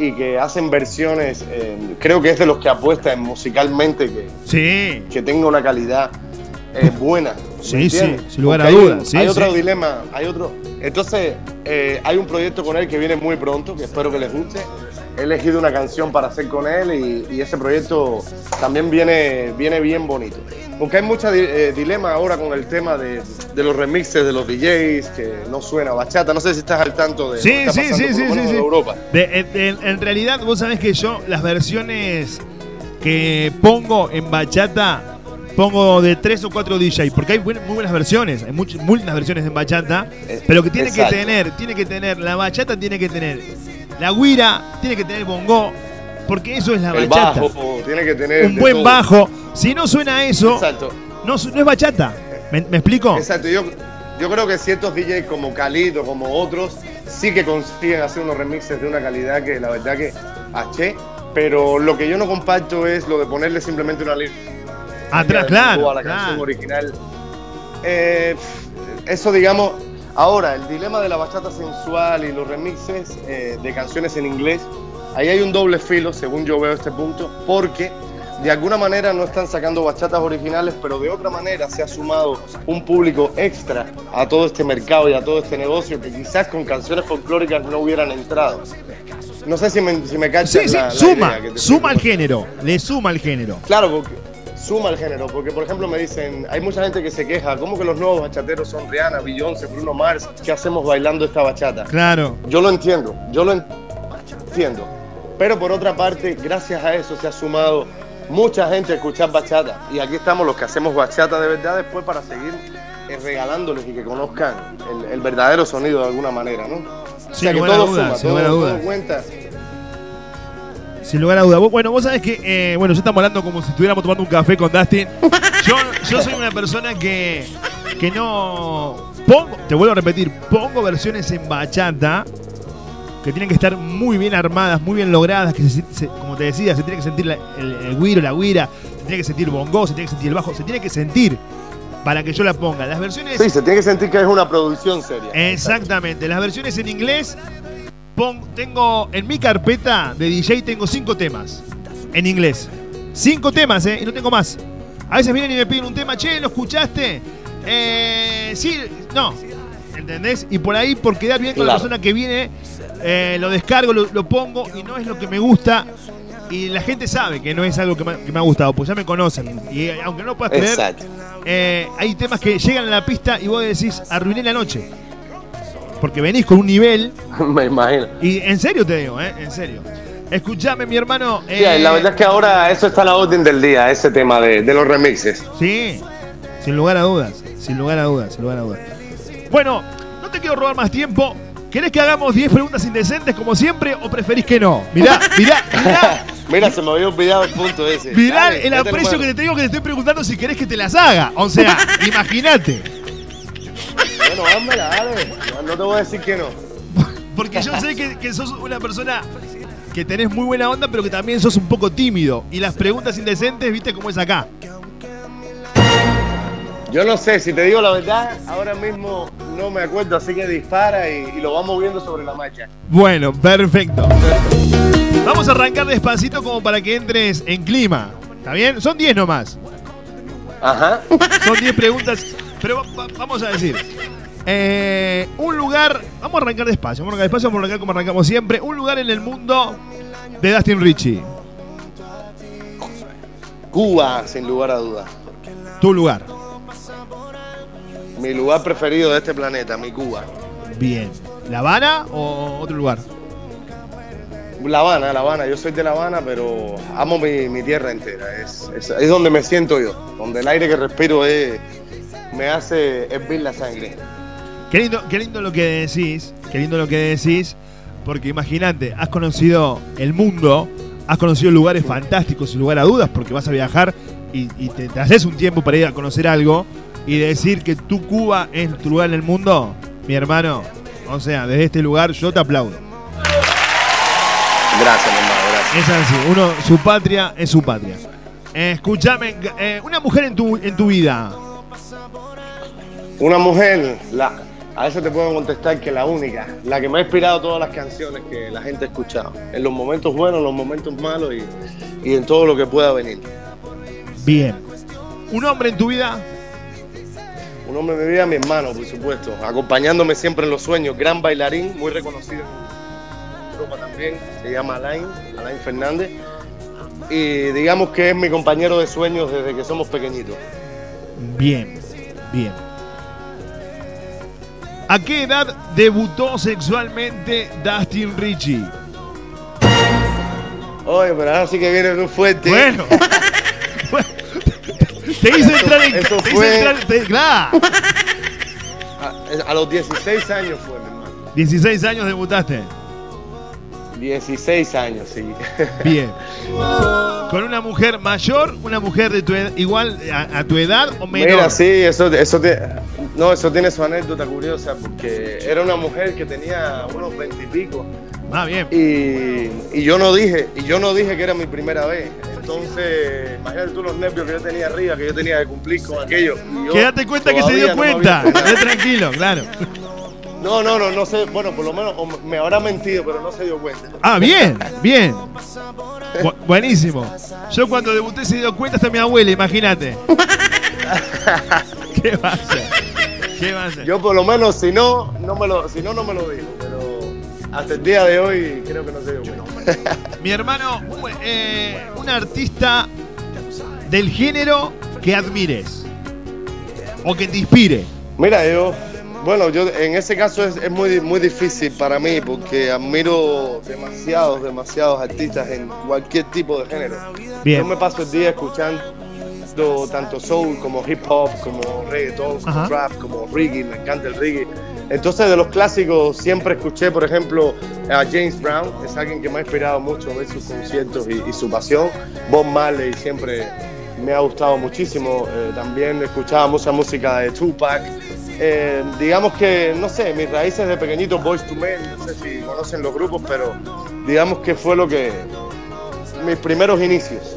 Speaker 3: y que hacen versiones, eh, creo que es de los que apuestan musicalmente que,
Speaker 2: Sí,
Speaker 3: que tenga una calidad eh, buena. ¿me
Speaker 2: Sí, sí, sin lugar a
Speaker 3: hay
Speaker 2: dudas, sí,
Speaker 3: hay otro dilema, hay otro. Entonces, eh, hay un proyecto con él que viene muy pronto, que espero que les guste. He elegido una canción para hacer con él y, y ese proyecto también viene, viene bien bonito. Porque hay mucha di- eh, dilema ahora con el tema de, de los remixes de los DJs, que no suena bachata. No sé si estás al tanto de lo
Speaker 2: Sí,
Speaker 3: que está
Speaker 2: sí,
Speaker 3: pasando,
Speaker 2: sí,
Speaker 3: lo
Speaker 2: sí.
Speaker 3: Europa.
Speaker 2: De- en, realidad, vos sabés que yo las versiones que pongo en bachata, pongo de tres o cuatro DJ, porque hay muy buenas versiones, hay muchas, versiones en bachata,
Speaker 3: Eh,
Speaker 2: pero que tiene
Speaker 3: exacto.
Speaker 2: que tener, tiene que tener, la bachata tiene que tener, la guira tiene que tener bongo, porque eso es la
Speaker 3: El
Speaker 2: bachata.
Speaker 3: bajo tiene que tener.
Speaker 2: Un buen
Speaker 3: todo.
Speaker 2: bajo. Si no suena eso,
Speaker 3: Exacto.
Speaker 2: no, es bachata. ¿Me, me explico?
Speaker 3: Exacto, yo, yo creo que ciertos DJs como Khalid o como otros sí que consiguen hacer unos remixes de una calidad que la verdad que haché, pero lo que yo no comparto es lo de ponerle simplemente una línea
Speaker 2: Atrás, claro.
Speaker 3: a la canción original. Eh, eso digamos, ahora el dilema de la bachata sensual y los remixes eh, de canciones en inglés, ahí hay un doble filo según yo veo este punto, porque de alguna manera no están sacando bachatas originales, pero de otra manera se ha sumado un público extra a todo este mercado y a todo este negocio que quizás con canciones folclóricas no hubieran entrado. No sé si me, si me
Speaker 2: Sí, sí,
Speaker 3: la- la
Speaker 2: suma,
Speaker 3: idea que te
Speaker 2: suma al género, le suma al género.
Speaker 3: Claro, porque suma el género, porque por ejemplo me dicen, hay mucha gente que se queja, ¿cómo que los nuevos bachateros son Rihanna, Beyoncé, Bruno Mars? ¿Qué hacemos bailando esta bachata?
Speaker 2: Claro.
Speaker 3: Yo lo entiendo, yo lo en- entiendo. Pero por otra parte, gracias a eso se ha sumado mucha gente a escuchar bachata. Y aquí estamos los que hacemos bachata de verdad después para seguir eh, regalándoles y que conozcan el, el verdadero sonido de alguna manera, ¿no? O
Speaker 2: Sin lugar a dudas, sin
Speaker 3: todo,
Speaker 2: lugar a
Speaker 3: todo
Speaker 2: dudas.
Speaker 3: cuenta.
Speaker 2: Sin lugar a duda. Bueno, vos sabés que, eh, bueno, ya estamos hablando como si estuviéramos tomando un café con Dustin. Yo, yo soy una persona que, que no pongo, te vuelvo a repetir, pongo versiones en bachata que tienen que estar muy bien armadas, muy bien logradas, que se- se- como te decía, se tiene que sentir la- el, el güiro, la guira, se tiene que sentir bongo, se tiene que sentir el bajo, se tiene que sentir para que yo la ponga. Las versiones
Speaker 3: Sí, se tiene que sentir que es una producción seria.
Speaker 2: Exactamente, las versiones en inglés pon- tengo en mi carpeta de DJ tengo cinco temas en inglés. Cinco temas, eh, y no tengo más. A veces vienen y me piden un tema, che, ¿lo escuchaste? Eh, sí, no. ¿Entendés? Y por ahí, por quedar bien con la persona que viene, eh, lo descargo, lo, lo pongo y no es lo que me gusta. Y la gente sabe que no es algo que me, que me ha gustado, pues ya me conocen. Y eh, aunque no lo puedas creer, eh, hay temas que llegan a la pista y vos decís, arruiné la noche. Porque venís con un nivel,
Speaker 3: Me imagino.
Speaker 2: y en serio te digo, ¿eh? En serio. Escuchame, mi hermano. Eh,
Speaker 3: la verdad es que ahora eso está a la orden del día, ese tema de, de los remixes.
Speaker 2: Sí, sin lugar a dudas, sin lugar a dudas, sin lugar a dudas. Bueno, no te quiero robar más tiempo. ¿Querés que hagamos 10 preguntas indecentes como siempre o preferís que no? Mirá, mirá, mirá.
Speaker 3: Mira, se me había olvidado el punto ese.
Speaker 2: Mirá
Speaker 3: Dale,
Speaker 2: el aprecio que te tengo que te estoy preguntando si querés que te las haga. O sea, imagínate.
Speaker 3: Bueno, házmela, dale. No te voy a decir que no.
Speaker 2: Porque yo sé que, que sos una persona que tenés muy buena onda, pero que también sos un poco tímido. Y las preguntas indecentes, viste cómo es acá.
Speaker 3: Yo no sé, si te digo la verdad, ahora mismo no me acuerdo, así que dispara y, y lo vamos viendo sobre la marcha.
Speaker 2: Bueno, perfecto. Vamos a arrancar despacito como para que entres en clima. ¿Está bien? Son 10 nomás.
Speaker 3: Ajá.
Speaker 2: Son 10 preguntas. Pero va- va- vamos a decir. Eh, un lugar, vamos a arrancar despacio, vamos a arrancar despacio, vamos a arrancar como arrancamos siempre. Un lugar en el mundo de Dustin Richie.
Speaker 3: Cuba, sin lugar a dudas.
Speaker 2: Tu lugar.
Speaker 3: Mi lugar preferido de este planeta, mi Cuba.
Speaker 2: Bien. ¿La Habana o otro lugar?
Speaker 3: La Habana, La Habana. Yo soy de La Habana, pero amo mi, mi tierra entera. Es, es, es donde me siento yo. Donde el aire que respiro es, me hace hervir la sangre.
Speaker 2: Qué lindo, qué lindo lo que decís, qué lindo lo que decís, porque imagínate, has conocido el mundo, has conocido lugares fantásticos, sin lugar a dudas, porque vas a viajar y, y te, te haces un tiempo para ir a conocer algo y decir que tu Cuba es tu lugar en el mundo, mi hermano, o sea, desde este lugar yo te aplaudo.
Speaker 3: Gracias, mi hermano, gracias.
Speaker 2: Es así, uno, su patria es su patria. Eh, escúchame, eh, una mujer en tu, en tu vida.
Speaker 3: Una mujer, la, a eso te puedo contestar que la única, la que me ha inspirado todas las canciones que la gente ha escuchado. En los momentos buenos, en los momentos malos y, y en todo lo que pueda venir.
Speaker 2: Bien. Un hombre en tu vida.
Speaker 3: Un hombre de mi vida, mi hermano, por supuesto, acompañándome siempre en los sueños, gran bailarín, muy reconocido en Europa también, se llama Alain, Alain Fernández, y digamos que es mi compañero de sueños desde que somos pequeñitos.
Speaker 2: Bien, bien. ¿A qué edad debutó sexualmente Dustin Richie?
Speaker 3: Oye, pero ahora sí que viene muy fuerte.
Speaker 2: Bueno. te hice entrar en.
Speaker 3: eso
Speaker 2: te
Speaker 3: fue-
Speaker 2: entrar- te- claro.
Speaker 3: A, a los 16 años fue, mi hermano.
Speaker 2: 16 años debutaste.
Speaker 3: 16 años, sí.
Speaker 2: Bien. ¿Con una mujer mayor, una mujer de tu ed- igual a, a tu edad o menor?
Speaker 3: Mira, sí, eso, eso, te- no, eso tiene su anécdota curiosa porque era una mujer que tenía unos 20 y pico
Speaker 2: Ah, bien.
Speaker 3: y, y yo no dije, y yo no dije que era mi primera vez. Entonces, imagínate tú los nervios que yo tenía arriba, que yo tenía que cumplir con aquello.
Speaker 2: Quédate cuenta que se dio
Speaker 3: no
Speaker 2: cuenta. Quédate tranquilo, claro.
Speaker 3: No, no, no, no sé, bueno, por lo menos me habrá mentido, pero no se dio cuenta.
Speaker 2: Ah, bien, bien. Bu- buenísimo. Yo cuando debuté se dio cuenta hasta mi abuela, imagínate. ¿Qué va a hacer? ¿Qué va a hacer?
Speaker 3: Yo por lo menos, si no, no me lo, si no, no me lo dijo, pero hasta el día de hoy creo que no se dio cuenta.
Speaker 2: Mi hermano, un, eh, un artista del género que admires o que te inspire.
Speaker 3: Mira, yo, bueno, yo en ese caso es, es muy, muy difícil para mí porque admiro demasiados, demasiados artistas en cualquier tipo de género.
Speaker 2: Bien.
Speaker 3: Yo me paso el día escuchando tanto soul como hip hop, como reggaeton, como trap, como reggae, me encanta el reggae. Entonces de los clásicos siempre escuché, por ejemplo, a James Brown, es alguien que me ha inspirado mucho ver sus conciertos y, y su pasión. Bob Marley siempre me ha gustado muchísimo. Eh, también escuchaba mucha música de Tupac. Eh, digamos que, no sé, mis raíces de pequeñito, Boys to Men, no sé si conocen los grupos, pero digamos que fue lo que, mis primeros inicios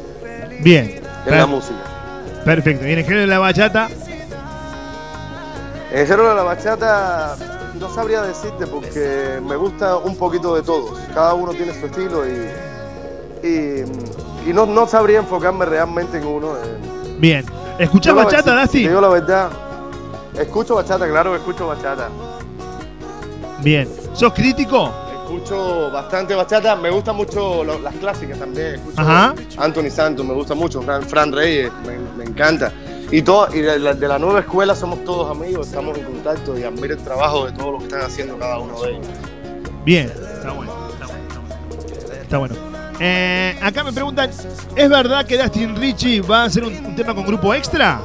Speaker 2: Bien.
Speaker 3: en la música.
Speaker 2: Perfecto. Y en el género de la bachata,
Speaker 3: En el género de la bachata no sabría decirte porque me gusta un poquito de todos. Cada uno tiene su estilo y, y, y no, no sabría enfocarme realmente en uno. Eh,
Speaker 2: bien. ¿Escuchás
Speaker 3: yo
Speaker 2: bachata?
Speaker 3: Te digo la verdad. Escucho bachata, claro que escucho bachata.
Speaker 2: Bien. ¿Sos crítico?
Speaker 3: Escucho bastante bachata. Me gustan mucho lo- las clásicas también. Escucho
Speaker 2: Ajá.
Speaker 3: Anthony Santos, me gusta mucho. Fran, Fran Reyes, me, me encanta. Y, todo, y de, la, de la nueva escuela somos todos amigos, estamos en contacto y admiro el trabajo de todo lo que están haciendo cada uno de ellos.
Speaker 2: Bien. Está bueno. Está bueno. Está bueno. Está bueno. Eh, acá me preguntan, ¿es verdad que Dustin Richie va a hacer un, un tema con grupo extra?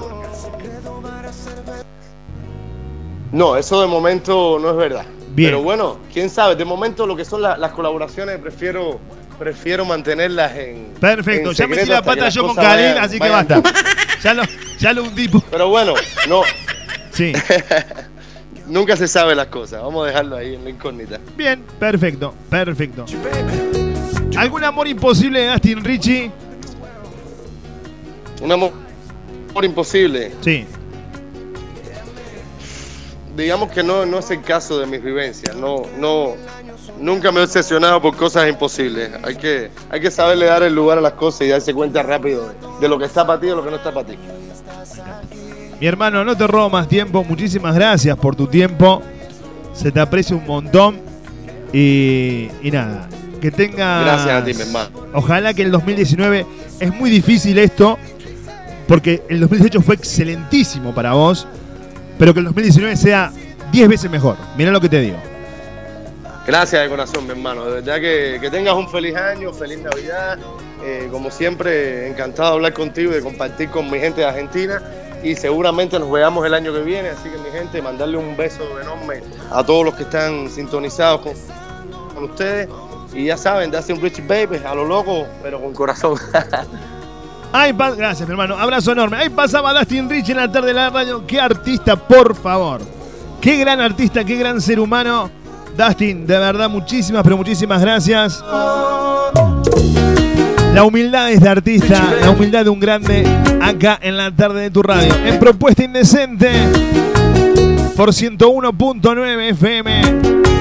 Speaker 3: No, eso de momento no es verdad.
Speaker 2: Bien.
Speaker 3: Pero bueno, quién sabe, de momento lo que son la- las colaboraciones prefiero prefiero mantenerlas en
Speaker 2: Perfecto,
Speaker 3: en
Speaker 2: ya metí la pata yo con Khalil,
Speaker 3: vayan-
Speaker 2: así que basta. Ya lo, ya lo hundí.
Speaker 3: Pero bueno, no,
Speaker 2: Sí.
Speaker 3: nunca se sabe las cosas. Vamos a dejarlo ahí en la incógnita.
Speaker 2: Bien, perfecto, perfecto. ¿Algún amor imposible de Dustin Richie?
Speaker 3: Un amor imposible.
Speaker 2: Sí.
Speaker 3: Digamos que no, no es el caso de mis vivencias. No, no, nunca me he obsesionado por cosas imposibles. Hay que, hay que saberle dar el lugar a las cosas y darse cuenta rápido de, de lo que está para ti y de lo que no está para ti.
Speaker 2: Mi hermano, no te robo más tiempo. Muchísimas gracias por tu tiempo. Se te aprecia un montón. Y, y nada, que tengas...
Speaker 3: Gracias a ti, mi hermano.
Speaker 2: Ojalá que el 2019 es muy difícil esto, porque el 2018 fue excelentísimo para vos, pero que el 2019 sea 10 veces mejor. Mirá lo que te digo.
Speaker 3: Gracias de corazón, mi hermano. De verdad que, que tengas un feliz año, feliz Navidad. Eh, como siempre, encantado de hablar contigo y de compartir con mi gente de Argentina. Y seguramente nos veamos el año que viene. Así que, mi gente, mandarle un beso enorme a todos los que están sintonizados con, con ustedes. Y ya saben, darse un Richie Baby a lo loco, pero con corazón.
Speaker 2: Ahí Gracias, mi hermano. Abrazo enorme. Ahí pasaba Dustin Rich en la tarde de la radio. Qué artista, por favor. Qué gran artista, qué gran ser humano. Dustin, de verdad, muchísimas, pero muchísimas gracias. La humildad es de artista, la humildad de un grande acá en la tarde de tu radio. En Propuesta Indecente, por 101.9 FM,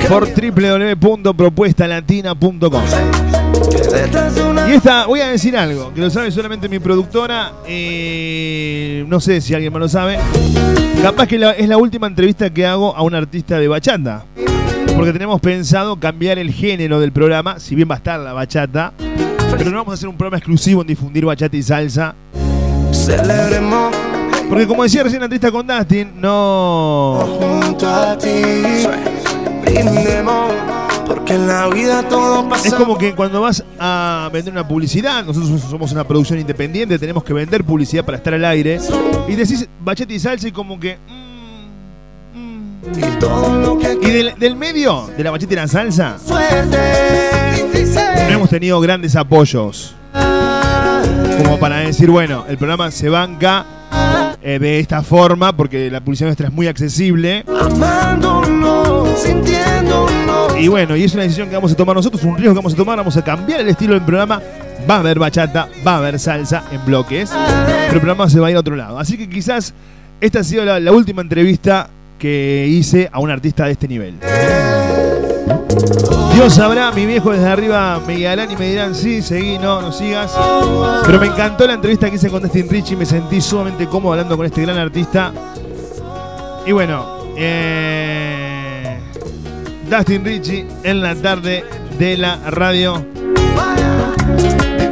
Speaker 2: por www.propuestalatina.com. Y esta, voy a decir algo, que lo sabe solamente mi productora, eh, no sé si alguien más lo sabe. Capaz que la- es la última entrevista que hago a un artista de bachata. Porque tenemos pensado cambiar el género del programa, si bien va a estar la bachata. Pero no vamos a hacer un programa exclusivo en difundir bachata y salsa.
Speaker 1: Celebremos
Speaker 2: Porque como decía recién la entrevista con Dustin, no...
Speaker 1: junto a ti. Brindemos, porque en la vida todo pasa.
Speaker 2: Es como que cuando vas a vender una publicidad, nosotros somos una producción independiente, tenemos que vender publicidad para estar al aire. Y decís bachata y salsa y como que... mm, mm.
Speaker 1: Y todo lo que
Speaker 2: Y del, del medio de la bachata y la salsa,
Speaker 1: suerte.
Speaker 2: no hemos tenido grandes apoyos. Como para decir, bueno, el programa se banca eh, de esta forma porque la publicidad nuestra es muy accesible.
Speaker 1: Amándonos, sintiéndonos.
Speaker 2: Y bueno, y es una decisión que vamos a tomar nosotros, un riesgo que vamos a tomar, vamos a cambiar el estilo del programa. Va a haber bachata, va a haber salsa en bloques, pero el programa se va a ir a otro lado. Así que quizás esta ha sido la, la última entrevista que hice a un artista de este nivel. Dios sabrá, mi viejo desde arriba me guiarán y me dirán, sí, seguí, no, no sigas. Pero me encantó la entrevista que hice con Dustin Rich y me sentí sumamente cómodo hablando con este gran artista. Y bueno, eh, Dustin Richie en la tarde de la radio.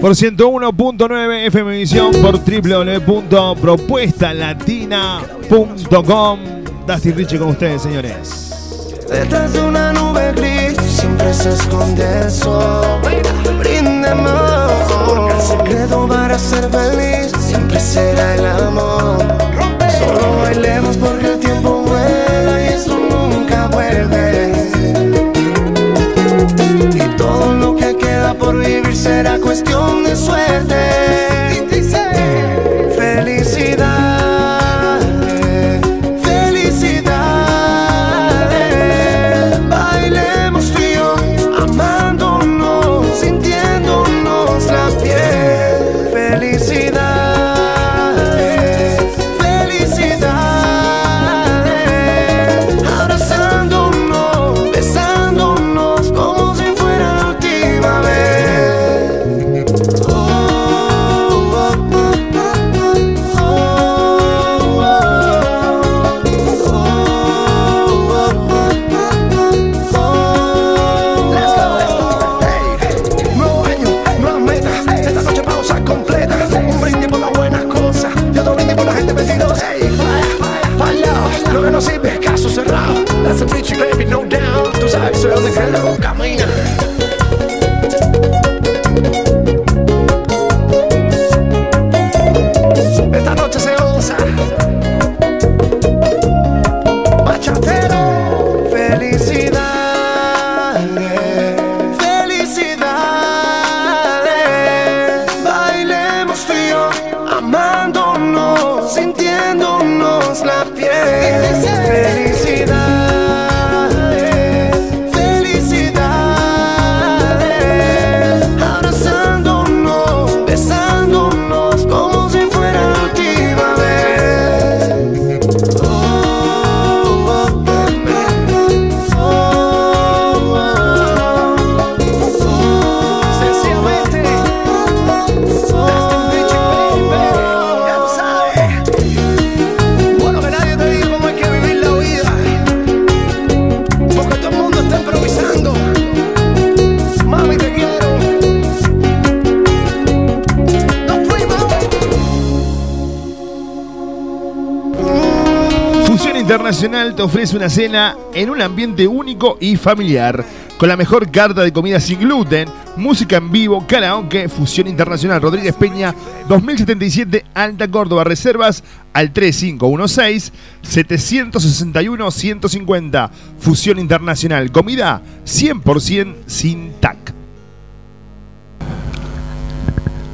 Speaker 2: Por 101.9 FM Visión, por www.propuestalatina.com. Dustin Richie con ustedes, señores.
Speaker 1: Detrás de una nube gris esconde el sol. Brindemos, porque el secreto para ser feliz siempre será el amor. dejándonos la piel.
Speaker 2: Internacional te ofrece una cena en un ambiente único y familiar, con la mejor carta de comida sin gluten, música en vivo, karaoke, fusión internacional. Rodríguez Peña, 2077, Alta Córdoba. Reservas al 3516-761-150. Fusión internacional. Comida 100% sin TAC.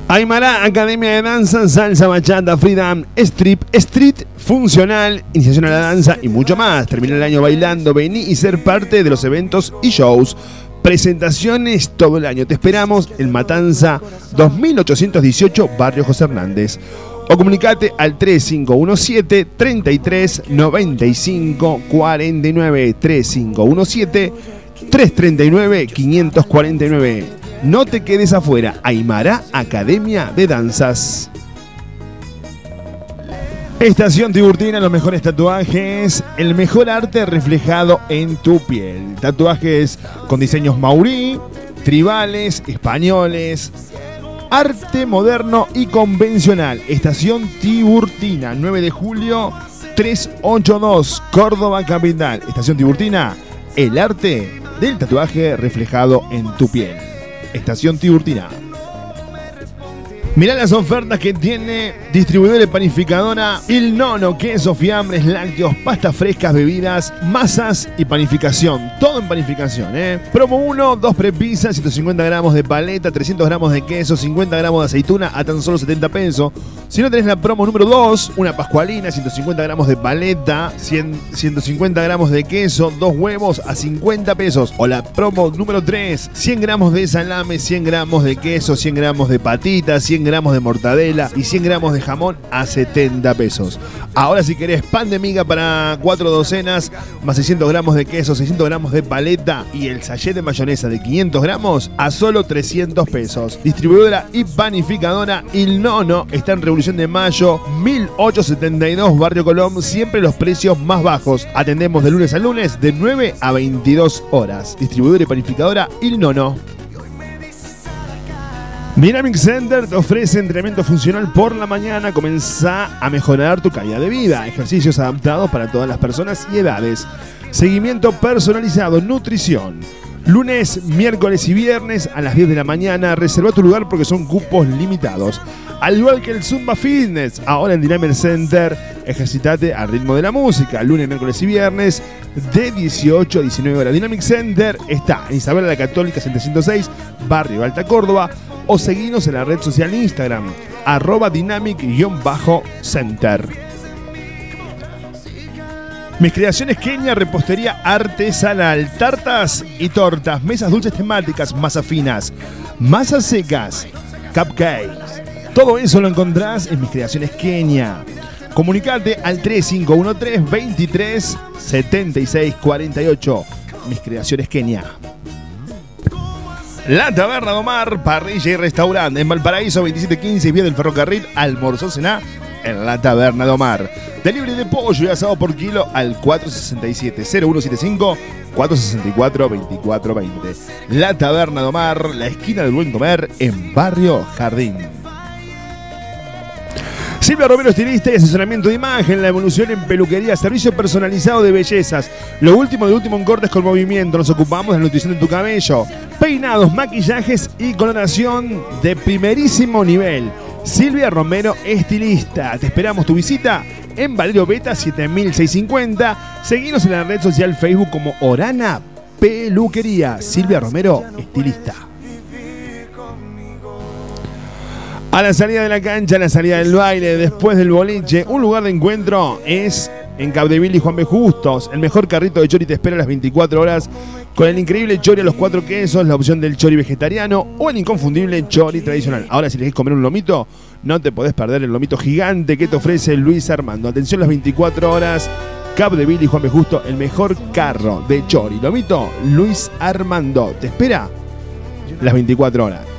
Speaker 2: Aymara, Academia de Danza, Salsa, Bachata, Freedom, Strip, Street, Funcional, Iniciación a la Danza y mucho más. Termina el año bailando, vení y ser parte de los eventos y shows. Presentaciones todo el año. Te esperamos en Matanza 2818, Barrio José Hernández. O comunicate al 3517 33 95 49 3517 339 549 no te quedes afuera. Aymara Academia de Danzas. Estación Tiburtina, los mejores tatuajes, el mejor arte reflejado en tu piel. Tatuajes con diseños maurí, tribales, españoles, arte moderno y convencional. Estación Tiburtina, 9 de julio 382, Córdoba Capital. Estación Tiburtina, el arte del tatuaje reflejado en tu piel. Estación Tiburtina. Mirá las ofertas que tiene distribuidor y panificadora Il Nono, queso, fiambres, lácteos, pastas frescas, bebidas, masas y panificación. Todo en panificación, ¿eh? Promo 1, 2 prepisas, 150 gramos de paleta, 300 gramos de queso, 50 gramos de aceituna a tan solo 70 pesos. Si no tenés la promo número 2, una pascualina, 150 gramos de paleta, 100, 150 gramos de queso, dos huevos a 50 pesos. O la promo número 3, 100 gramos de salame, 100 gramos de queso, 100 gramos de patitas, 100 gramos de mortadela y 100 gramos de jamón a 70 pesos. Ahora si querés pan de miga para 4 docenas, más 600 gramos de queso, 600 gramos de paleta y el sachet de mayonesa de 500 gramos a solo 300 pesos. Distribuidora y panificadora Il Nono está en Revolución de Mayo 1872 Barrio Colón, siempre los precios más bajos. Atendemos de lunes a lunes de 9 a 22 horas. Distribuidora y panificadora Il Nono. Dynamic Center te ofrece entrenamiento funcional por la mañana. Comenzá a mejorar tu calidad de vida. Ejercicios adaptados para todas las personas y edades. Seguimiento personalizado, nutrición. Lunes, miércoles y viernes a las 10 de la mañana. Reserva tu lugar porque son cupos limitados. Al igual que el Zumba Fitness, ahora en Dynamic Center, ejercitate al ritmo de la música. Lunes, miércoles y viernes de 18 a 19 horas. Dynamic Center está en Isabela la Católica 706, Barrio Alta Córdoba o seguinos en la red social Instagram, arroba dynamic-center. Mis creaciones Kenia, repostería artesanal, tartas y tortas, mesas dulces temáticas, masas finas, masas secas, cupcakes. Todo eso lo encontrás en mis creaciones Kenia. Comunicate al 3513 23 76 48. Mis creaciones Kenia. La Taberna Domar, parrilla y restaurante en Valparaíso 2715 vía del ferrocarril, almorzó cená en la Taberna Domar. Delivery de pollo y asado por kilo al 467-0175 464-2420. La Taberna Domar, la esquina del buen comer en Barrio Jardín. Silvia Romero, estilista y asesoramiento de imagen, la evolución en peluquería, servicio personalizado de bellezas. Lo último de último en cortes con movimiento. Nos ocupamos de la nutrición de tu cabello. Peinados, maquillajes y coloración de primerísimo nivel. Silvia Romero, estilista. Te esperamos tu visita en Valerio Beta 7650. Seguinos en la red social Facebook como Orana Peluquería. Silvia Romero, estilista. A la salida de la cancha, a la salida del baile, después del boliche, un lugar de encuentro es en Capdeville y Juan B. Justos. El mejor carrito de chori te espera a las 24 horas con el increíble chori a los cuatro quesos, la opción del chori vegetariano o el inconfundible chori tradicional. Ahora, si elegís comer un lomito, no te podés perder el lomito gigante que te ofrece Luis Armando. Atención las 24 horas. Capdeville y Juan B. Justo, el mejor carro de chori. Lomito, Luis Armando. Te espera las 24 horas.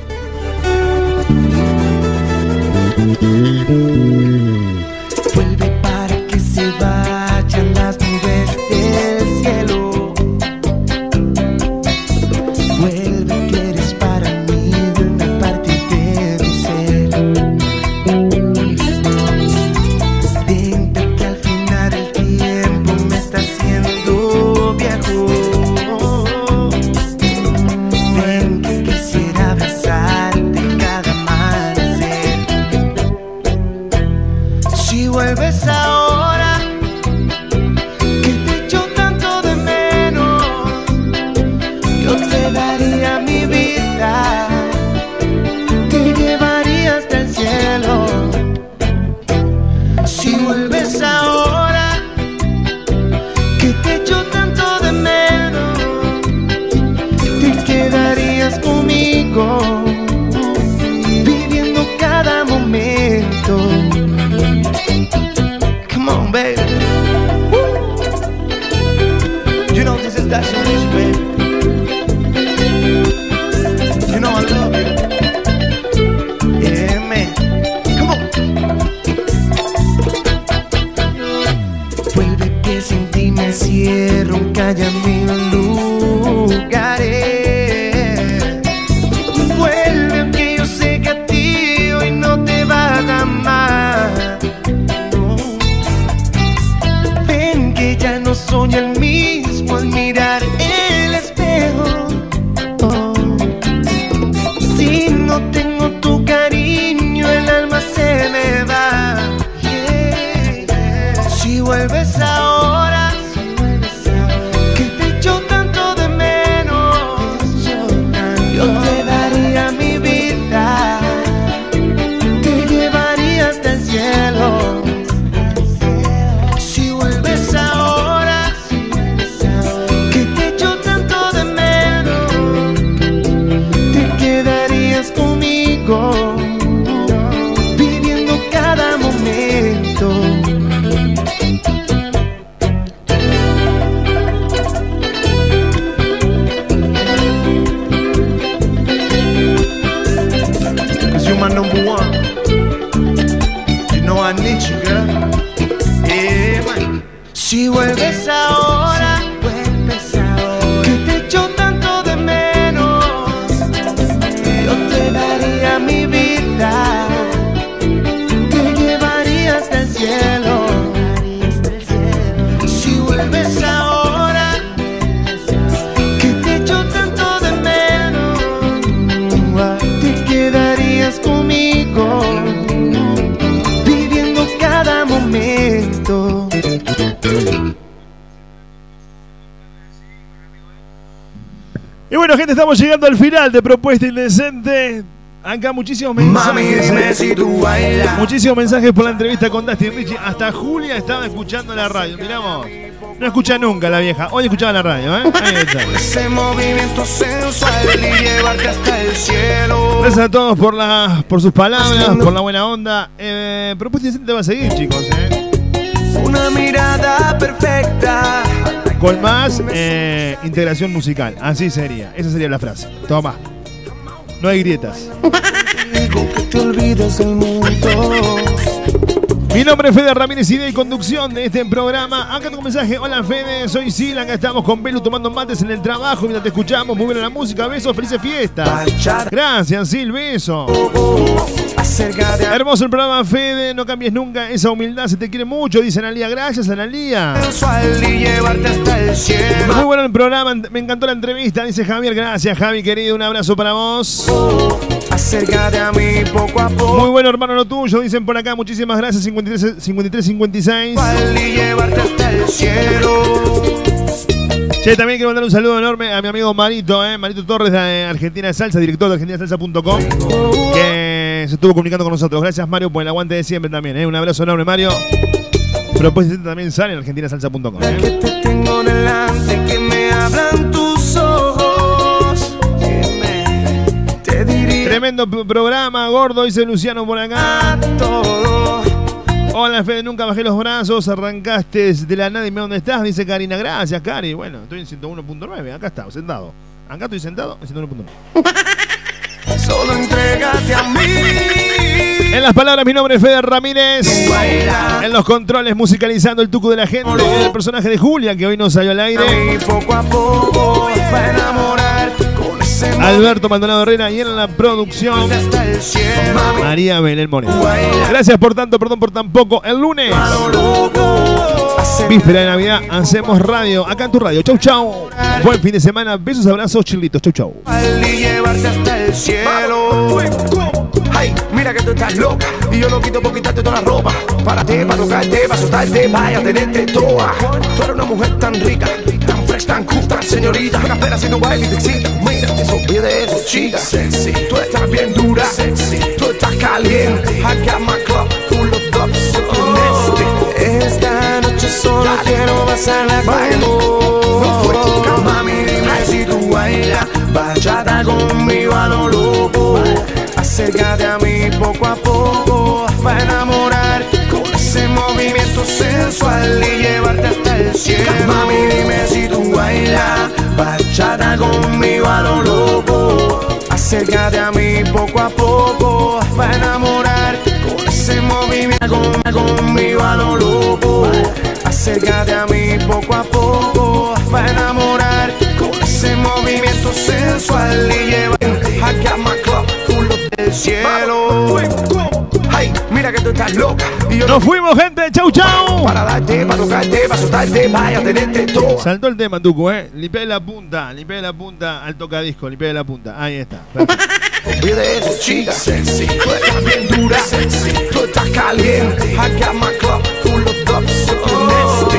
Speaker 1: Si vuelves ahora.
Speaker 2: Estamos llegando al final de Propuesta Indecente. Acá muchísimos mensajes. ¿eh? Muchísimos mensajes por la entrevista con Dustin Richie. Hasta Julia estaba escuchando la radio. Miramos. No escucha nunca la vieja. Hoy escuchaba la radio, ¿eh? Ahí está.
Speaker 1: Ese movimiento sensual y llevarte hasta el cielo.
Speaker 2: Gracias a todos por, la, por sus palabras, por la buena onda. Eh, Propuesta Indecente va a seguir, chicos, ¿eh?
Speaker 1: Una mirada perfecta.
Speaker 2: Con más eh, integración musical. Así sería. Esa sería la frase. Toma. No hay grietas.
Speaker 1: Digo que te olvides del mundo.
Speaker 2: Mi nombre es Fede Ramírez, y conducción de este programa. Acá tu mensaje. Hola Fede, soy Sil. Acá estamos con Belu tomando mates en el trabajo mientras te escuchamos. Muy buena la música. Besos, felices fiestas. Gracias, Sil. Beso.
Speaker 1: Acércate a
Speaker 2: Hermoso el programa, Fede. No cambies nunca esa humildad. Se te quiere mucho, dice Analía. Gracias, Analía. Muy bueno el programa. Me encantó la entrevista, dice Javier. Gracias, Javi, querido. Un abrazo para vos.
Speaker 1: Acércate a mí poco a poco.
Speaker 2: Muy bueno, hermano, lo tuyo. Dicen por acá. Muchísimas gracias. 53, 53 56.
Speaker 1: y llevarte hasta el cielo.
Speaker 2: Che, también quiero mandar un saludo enorme a mi amigo Marito, eh, Marito Torres de Argentina de Salsa, director de argentinasalsa.com, que se estuvo comunicando con nosotros. Gracias, Mario, por el aguante de siempre también. Eh. Un abrazo enorme, Mario. Propuesta también sale en argentinasalsa.com.
Speaker 1: Que
Speaker 2: Eh.
Speaker 1: te tengo delante, que me hablan tus ojos. Dime, te diría
Speaker 2: Tremendo programa, gordo, dice Luciano por acá.
Speaker 1: todo.
Speaker 2: Hola, Fede, nunca bajé los brazos, arrancaste de la nada y me dónde estás, dice Karina. Gracias, Cari. Bueno, estoy en 101.9, acá está, sentado. Acá estoy sentado en 101.9.
Speaker 1: Solo entrégate a mí.
Speaker 2: En las palabras, mi nombre es Fede Ramírez.
Speaker 1: Baila.
Speaker 2: En los controles, musicalizando el tuco de la gente. El personaje de Julia, que hoy no salió al aire.
Speaker 1: mí poco a poco va a enamorar
Speaker 2: Alberto Maldonado Herrera y en la producción, María Belén Moreno. Gracias por tanto, perdón por tan poco. El lunes, víspera de Navidad, hacemos radio. Acá en tu radio. Chau, chau. Buen fin de semana. Besos, abrazos, chilitos. Chau, chau.
Speaker 1: el cielo. Mira que tú estás loca y yo lo quito por quitarte toda la ropa. Para ti, para tocarte, para soltarte, vaya tenerte toda. Tú eres una mujer tan rica, fresh, tan cool, tan señorita. Una espera si no baila y te excita. Mira, te de eso, chica. Sexy, tú estás bien dura. Sexy, tú estás caliente. I got my club full of love, so nasty. Esta noche solo quiero pasarla contigo. Mami, dime si tú bailas bachata conmigo a lo loco. Acércate a mí poco a poco para enamorar con ese movimiento sensual y llevarte hasta el cielo. Mami, dime si tú bailas bachata conmigo a lo loco. Acércate a mí poco a poco para enamorar con ese movimiento con- conmigo a lo loco. Acércate a mí poco a poco para enamorar con ese movimiento sensual y llevarte my club full of del cielo. Que tú estás loca y yo no
Speaker 2: Nos fuimos, gente. Chau, chau.
Speaker 1: para darte, para tocarte, para soltarte, vaya tenerte todo.
Speaker 2: Saltó el tema, Tuco, ¿eh? Limpié la punta, limpié la punta al tocadisco, limpié la punta. Ahí está.
Speaker 1: Olvide de eso, chica. Sexy, tú estás bien dura. Sexy, tú estás caliente. I got my club full of love, so nasty.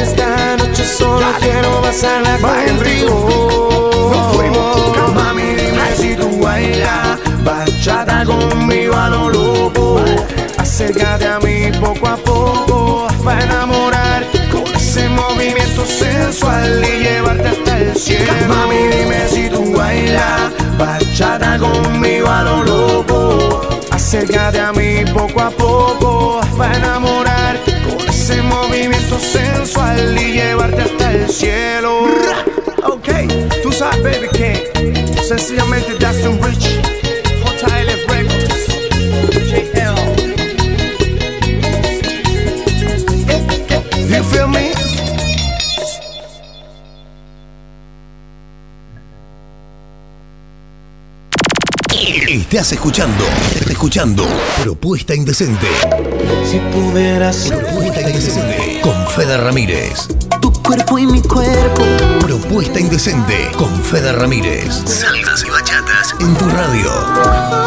Speaker 1: Esta noche solo quiero pasarla contigo. Nos fuimos, mami, dime si tú bailas. Bachata conmigo a lo loco. Acércate a mí poco a poco para enamorar con ese movimiento sensual y llevarte hasta el cielo. Mami, dime si tú bailas bachata conmigo a lo loco. Acércate a mí poco a poco para enamorar con ese movimiento sensual y llevarte hasta el cielo. Ok, tú sabes, baby, que sencillamente Justin Rich,
Speaker 4: Estás escuchando, escuchando Propuesta Indecente.
Speaker 1: Si pudieras
Speaker 4: Propuesta Indecente con Fede Ramírez.
Speaker 1: tu cuerpo y mi cuerpo.
Speaker 4: Propuesta Indecente con Fede Ramírez. Salsas y bachatas en tu radio.